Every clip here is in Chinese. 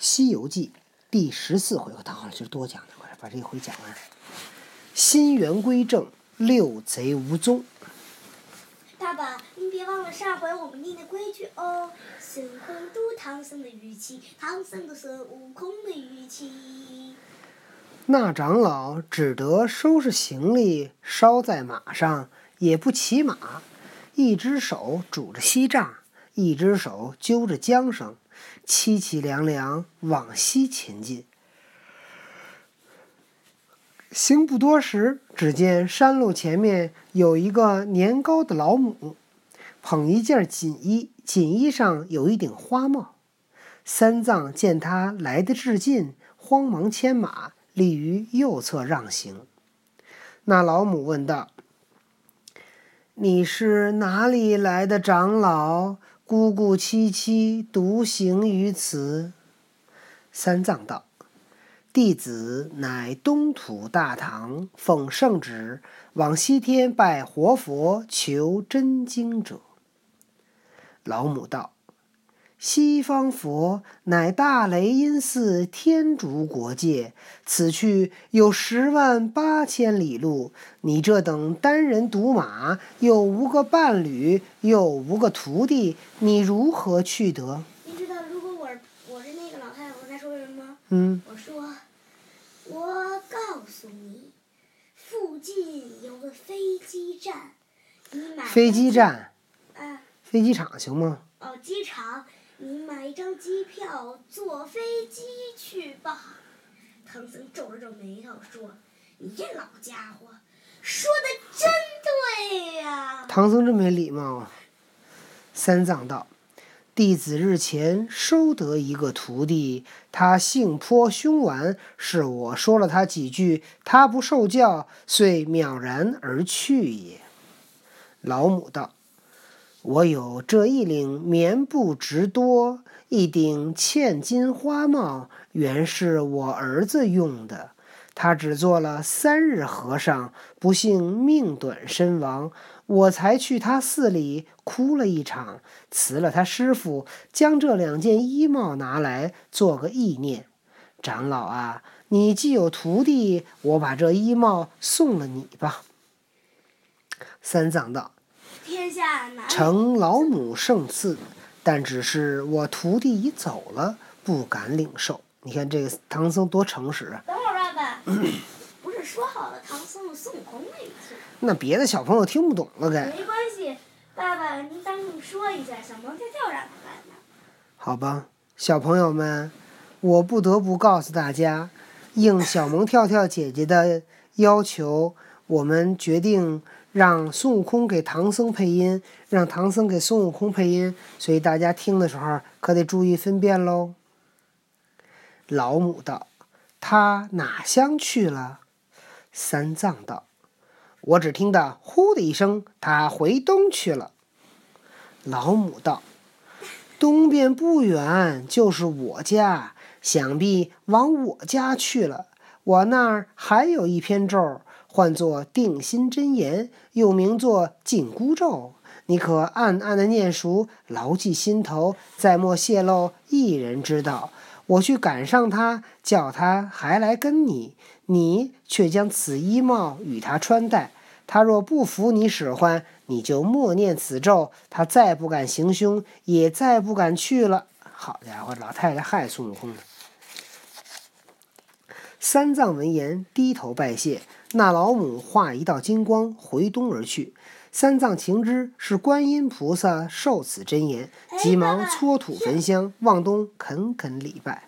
西游记》第十四回，我好了，就多讲点，把这一回讲完。心猿归正，六贼无踪。爸爸，您别忘了上回我们定的规矩哦。孙悟空渡唐僧的语气，唐僧渡孙悟空的语气。那长老只得收拾行李，捎在马上，也不骑马，一只手拄着锡杖，一只手揪着缰绳，凄凄凉凉往西前进。行不多时，只见山路前面有一个年高的老母，捧一件锦衣，锦衣上有一顶花帽。三藏见他来得至近，慌忙牵马，立于右侧让行。那老母问道：“你是哪里来的长老？孤孤凄凄，独行于此？”三藏道。弟子乃东土大唐奉圣旨往西天拜活佛求真经者。老母道：“西方佛乃大雷音寺天竺国界，此去有十万八千里路。你这等单人独马，又无个伴侣，又无个徒弟，你如何去得？”您知道，如果我我是那个老太太，我该说什么吗？嗯。我说。我告诉你，附近有个飞机站，你买飞机站，啊，飞机场行吗？哦，机场，你买一张机票，坐飞机去吧。唐僧皱了皱眉头说：“你这老家伙，说的真对呀。”唐僧真没礼貌啊！三藏道。弟子日前收得一个徒弟，他性颇凶顽，是我说了他几句，他不受教，遂渺然而去也。老母道：“我有这一领棉布直多，一顶嵌金花帽，原是我儿子用的。他只做了三日和尚，不幸命短身亡。”我才去他寺里哭了一场，辞了他师傅，将这两件衣帽拿来做个意念。长老啊，你既有徒弟，我把这衣帽送了你吧。三藏道：“承老母圣赐，但只是我徒弟已走了，不敢领受。你看这个唐僧多诚实啊！等会儿，爸爸，不是说好了唐僧和孙悟空那？那别的小朋友听不懂了，该没关系，爸爸您当众说一下，小萌跳跳让他来呢。好吧，小朋友们，我不得不告诉大家，应小萌跳跳姐姐的要求，我们决定让孙悟空给唐僧配音，让唐僧给孙悟空配音，所以大家听的时候可得注意分辨喽。老母道：“他哪乡去了？”三藏道。我只听得“呼”的一声，他回东去了。老母道：“东边不远就是我家，想必往我家去了。我那儿还有一篇咒，唤作定心真言，又名作紧箍咒。你可暗暗的念熟，牢记心头，再莫泄露一人知道。我去赶上他，叫他还来跟你。”你却将此衣帽与他穿戴，他若不服你使唤，你就默念此咒，他再不敢行凶，也再不敢去了。好家伙，老太太害孙悟空呢！三藏闻言，低头拜谢。那老母化一道金光，回东而去。三藏情知是观音菩萨受此真言，急忙搓土焚香，望东恳恳礼拜。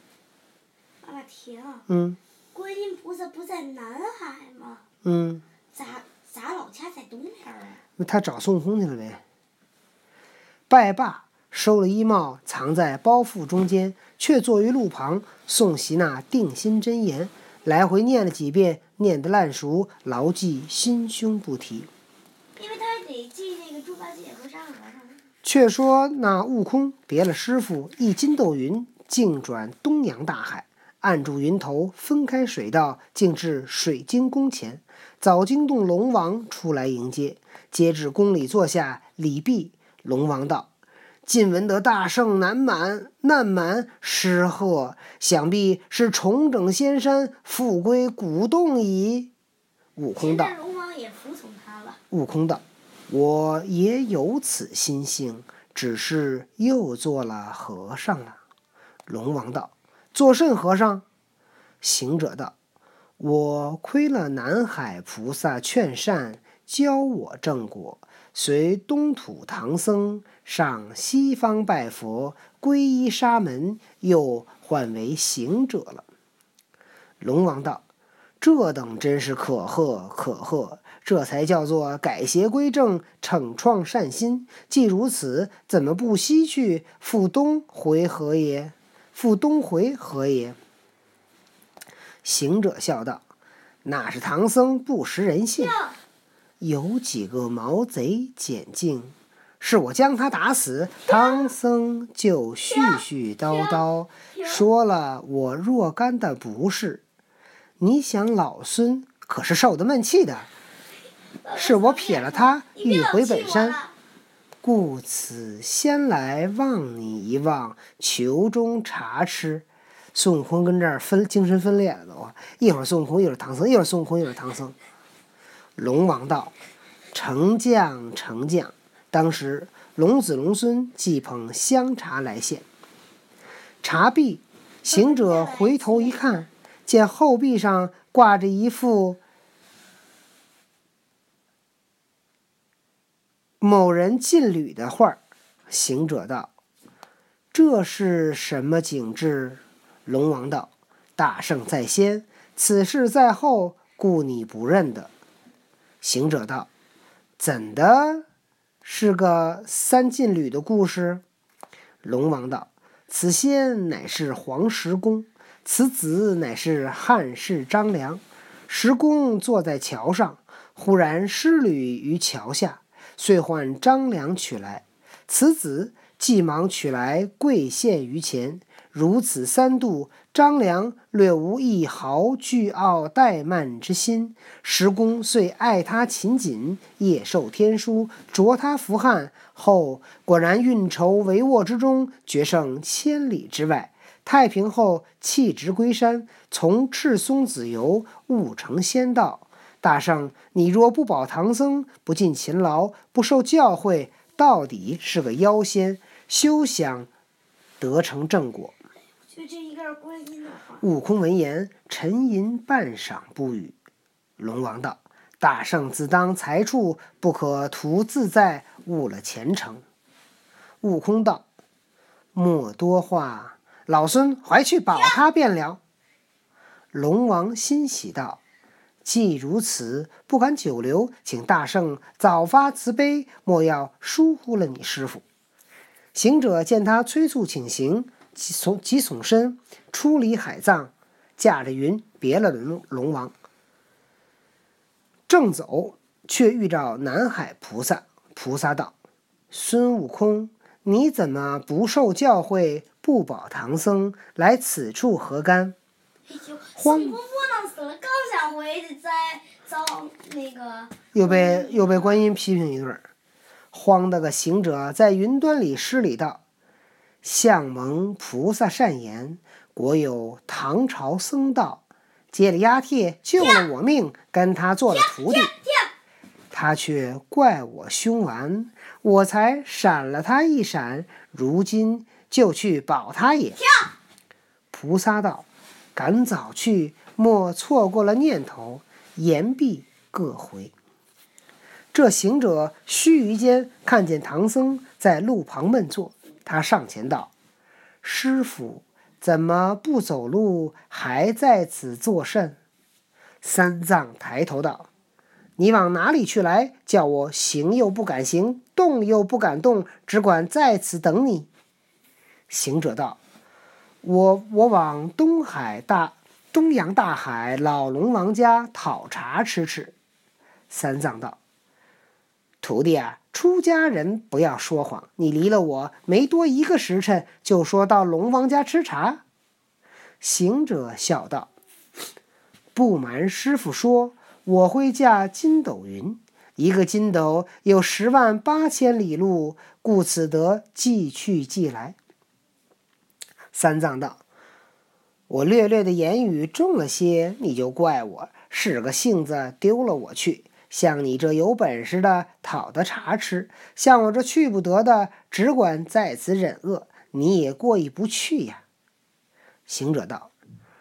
爸爸停。嗯。观音菩萨不在南海吗？嗯。咋咋老家在东边啊？那他找孙悟空去了呗。拜罢，收了衣帽，藏在包袱中间，却坐于路旁诵习那定心真言，来回念了几遍，念得烂熟，牢记心胸不提。因为他得记那个猪八戒和沙和尚。却说那悟空别了师傅，一筋斗云，径转东洋大海。按住云头，分开水道，径至水晶宫前。早惊动龙王出来迎接，接至宫里坐下礼毕。龙王道：“近闻得大胜南蛮，南蛮失贺，想必是重整仙山，复归古洞矣。”悟空道。龙王也服从他了。悟空道：“我也有此心性，只是又做了和尚了。”龙王道：“做甚和尚？”行者道：“我亏了南海菩萨劝善，教我正果，随东土唐僧上西方拜佛，皈依沙门，又换为行者了。”龙王道：“这等真是可贺可贺，这才叫做改邪归正，惩创善心。既如此，怎么不西去复东回何也？复东回何也？”行者笑道：“那是唐僧不识人性，有几个毛贼捡净，是我将他打死，唐僧就絮絮叨叨说了我若干的不是。你想老孙可是受得闷气的，是我撇了他欲回本山，故此先来望你一望，求中茶吃。”孙悟空跟这儿分精神分裂了都，一会儿孙悟空，一会儿唐僧，一会儿孙悟空，一会儿唐僧。龙王道：“丞相，丞相。”当时龙子龙孙即捧香茶来献。茶毕，行者回头一看，见后壁上挂着一幅某人进旅的画儿。行者道：“这是什么景致？”龙王道：“大圣在先，此事在后，故你不认得。”行者道：“怎的？是个三进旅的故事？”龙王道：“此仙乃是黄石公，此子乃是汉室张良。石公坐在桥上，忽然失旅于桥下，遂唤张良取来。此子急忙取来，跪献于前。”如此三度，张良略无一毫倨傲怠慢之心。石公遂爱他勤谨，夜受天书，着他服汉。后果然运筹帷幄之中，决胜千里之外。太平后弃职归山，从赤松子游，悟成仙道。大圣，你若不保唐僧，不尽勤劳，不受教诲，到底是个妖仙，休想得成正果。悟空闻言，沉吟半晌，不语。龙王道：“大圣自当才处，不可图自在，误了前程。”悟空道：“莫多话，老孙怀去保他便了。”龙王欣喜道：“既如此，不敢久留，请大圣早发慈悲，莫要疏忽了你师傅。”行者见他催促请行。即从即耸身出离海藏，驾着云别了龙龙王。正走，却遇着南海菩萨。菩萨道：“孙悟空，你怎么不受教诲，不保唐僧，来此处何干？”孙悟空窝囊死了，刚想回去，再遭那个又被又被观音批评一顿。慌的个行者在云端里施礼道。向蒙菩萨善言，国有唐朝僧道，接了押帖救了我命，跟他做了徒弟。他却怪我凶顽，我才闪了他一闪，如今就去保他也。菩萨道：“赶早去，莫错过了念头。”言毕，各回。这行者须臾间看见唐僧在路旁闷坐。他上前道：“师傅，怎么不走路，还在此作甚？”三藏抬头道：“你往哪里去来？叫我行又不敢行，动又不敢动，只管在此等你。”行者道：“我我往东海大东洋大海老龙王家讨茶吃吃。”三藏道：“徒弟啊。”出家人不要说谎。你离了我没多一个时辰，就说到龙王家吃茶。行者笑道：“不瞒师傅说，我会驾筋斗云，一个筋斗有十万八千里路，故此得即去即来。三藏道：“我略略的言语重了些，你就怪我使个性子丢了我去。像你这有本事的，讨得茶吃；像我这去不得的，只管在此忍饿，你也过意不去呀。”行者道：“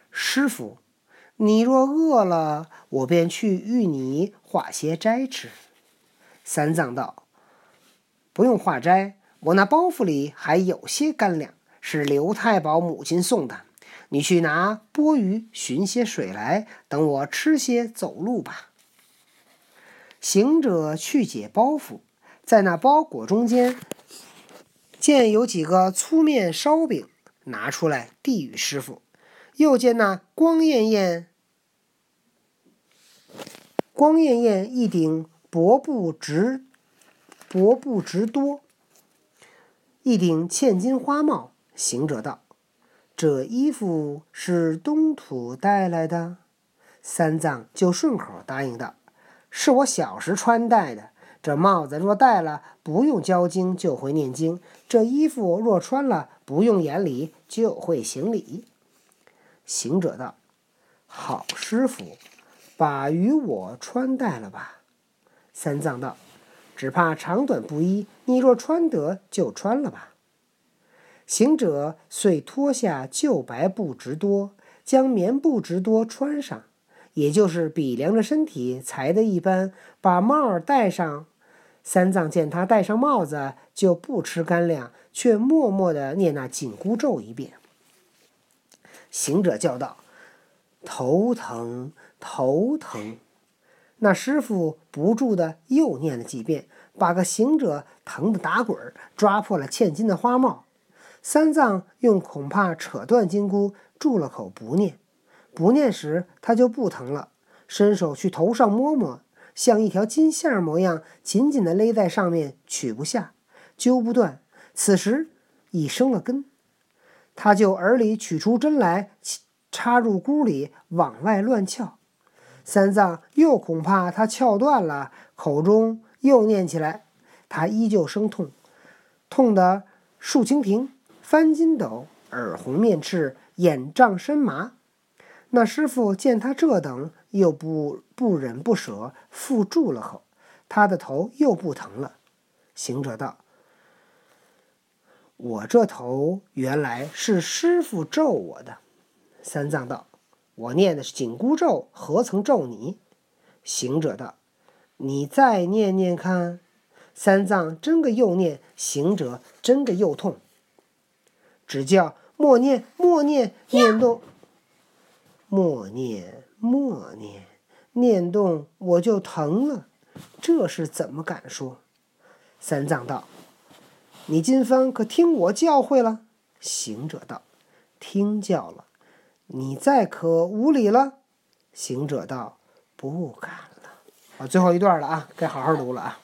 师傅。”你若饿了，我便去与你化些斋吃。三藏道：“不用化斋，我那包袱里还有些干粮，是刘太保母亲送的。你去拿钵盂，寻些水来，等我吃些，走路吧。”行者去解包袱，在那包裹中间见有几个粗面烧饼，拿出来递与师傅。又见那光艳艳。光艳艳一顶薄布直薄布直多，一顶嵌金花帽。行者道：“这衣服是东土带来的。”三藏就顺口答应道：“是我小时穿戴的。这帽子若戴了，不用教经就会念经；这衣服若穿了，不用言礼就会行礼。”行者道：“好师傅。”把与我穿戴了吧，三藏道：“只怕长短不一，你若穿得，就穿了吧。”行者遂脱下旧白布直多，将棉布直多穿上，也就是比量着身体裁的一般，把帽儿戴上。三藏见他戴上帽子，就不吃干粮，却默默地念那紧箍咒一遍。行者叫道：“头疼。”头疼，那师傅不住的又念了几遍，把个行者疼得打滚，抓破了嵌金的花帽。三藏用恐怕扯断金箍，住了口不念。不念时，他就不疼了，伸手去头上摸摸，像一条金线模样，紧紧的勒在上面，取不下，揪不断。此时已生了根，他就耳里取出针来，插入箍里，往外乱撬。三藏又恐怕他撬断了，口中又念起来，他依旧生痛，痛得竖蜻蜓、翻筋斗、耳红面赤、眼胀身麻。那师傅见他这等，又不不忍不舍，复住了口，他的头又不疼了。行者道：“我这头原来是师傅咒我的。”三藏道。我念的是紧箍咒，何曾咒你？行者道：“你再念念看。”三藏真个又念，行者真个又痛。只叫默念，默念，念动，默念，默念，念动，我就疼了。这是怎么敢说？三藏道：“你今番可听我教诲了？”行者道：“听教了。”你再可无礼了，行者道：“不敢了。”啊，最后一段了啊，该好好读了啊。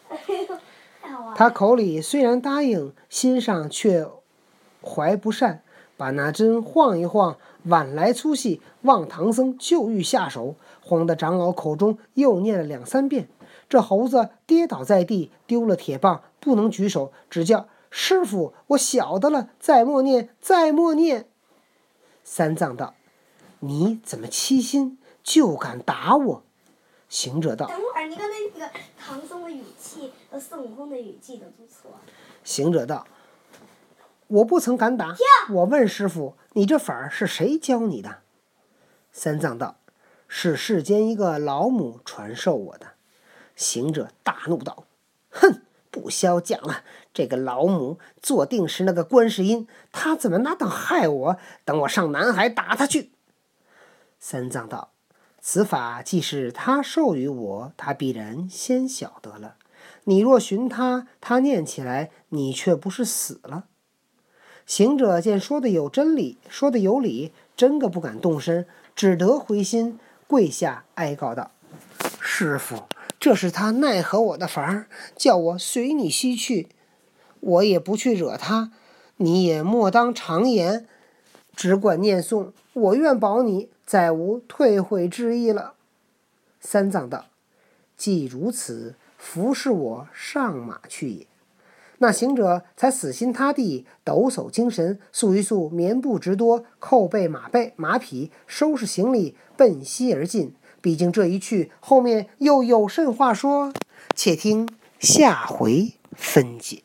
他口里虽然答应，心上却怀不善，把那针晃一晃，晚来粗细，望唐僧就欲下手，慌得长老口中又念了两三遍。这猴子跌倒在地，丢了铁棒，不能举手，只叫师傅：“我晓得了，再默念，再默念。”三藏道。你怎么欺心，就敢打我？行者道：“等会儿，你刚才那个唐僧的语气和孙悟空的语气都做错了。”行者道：“我不曾敢打。我问师傅，你这法儿是谁教你的？”三藏道：“是世间一个老母传授我的。”行者大怒道：“哼，不消讲了。这个老母坐定时那个观世音，他怎么拿当害我？等我上南海打他去。”三藏道：“此法既是他授予我，他必然先晓得了。你若寻他，他念起来，你却不是死了。”行者见说的有真理，说的有理，真个不敢动身，只得回心，跪下哀告道：“师傅，这是他奈何我的法儿，叫我随你西去，我也不去惹他，你也莫当常言，只管念诵，我愿保你。”再无退悔之意了。三藏道：“既如此，服侍我上马去也。”那行者才死心塌地，抖擞精神，速一速棉布直多，扣背马背马匹，收拾行李，奔西而进。毕竟这一去，后面又有甚话说？且听下回分解。